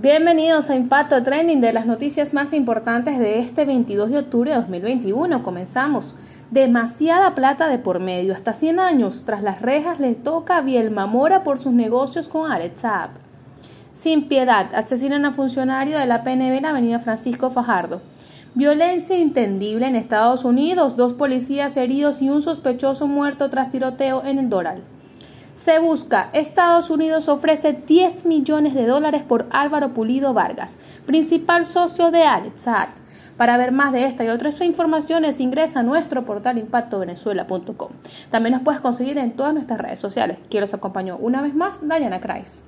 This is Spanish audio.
Bienvenidos a Impacto Trending de las noticias más importantes de este 22 de octubre de 2021. Comenzamos. Demasiada plata de por medio. Hasta 100 años tras las rejas le toca a Bielma Mora por sus negocios con Alex Saab. Sin piedad, asesinan a funcionario de la PNB en Avenida Francisco Fajardo. Violencia entendible en Estados Unidos, dos policías heridos y un sospechoso muerto tras tiroteo en el Doral. Se busca, Estados Unidos ofrece 10 millones de dólares por Álvaro Pulido Vargas, principal socio de Alex. Para ver más de esta y otras informaciones ingresa a nuestro portal impactovenezuela.com. También nos puedes conseguir en todas nuestras redes sociales. Quien los acompañó una vez más, Diana Kreis.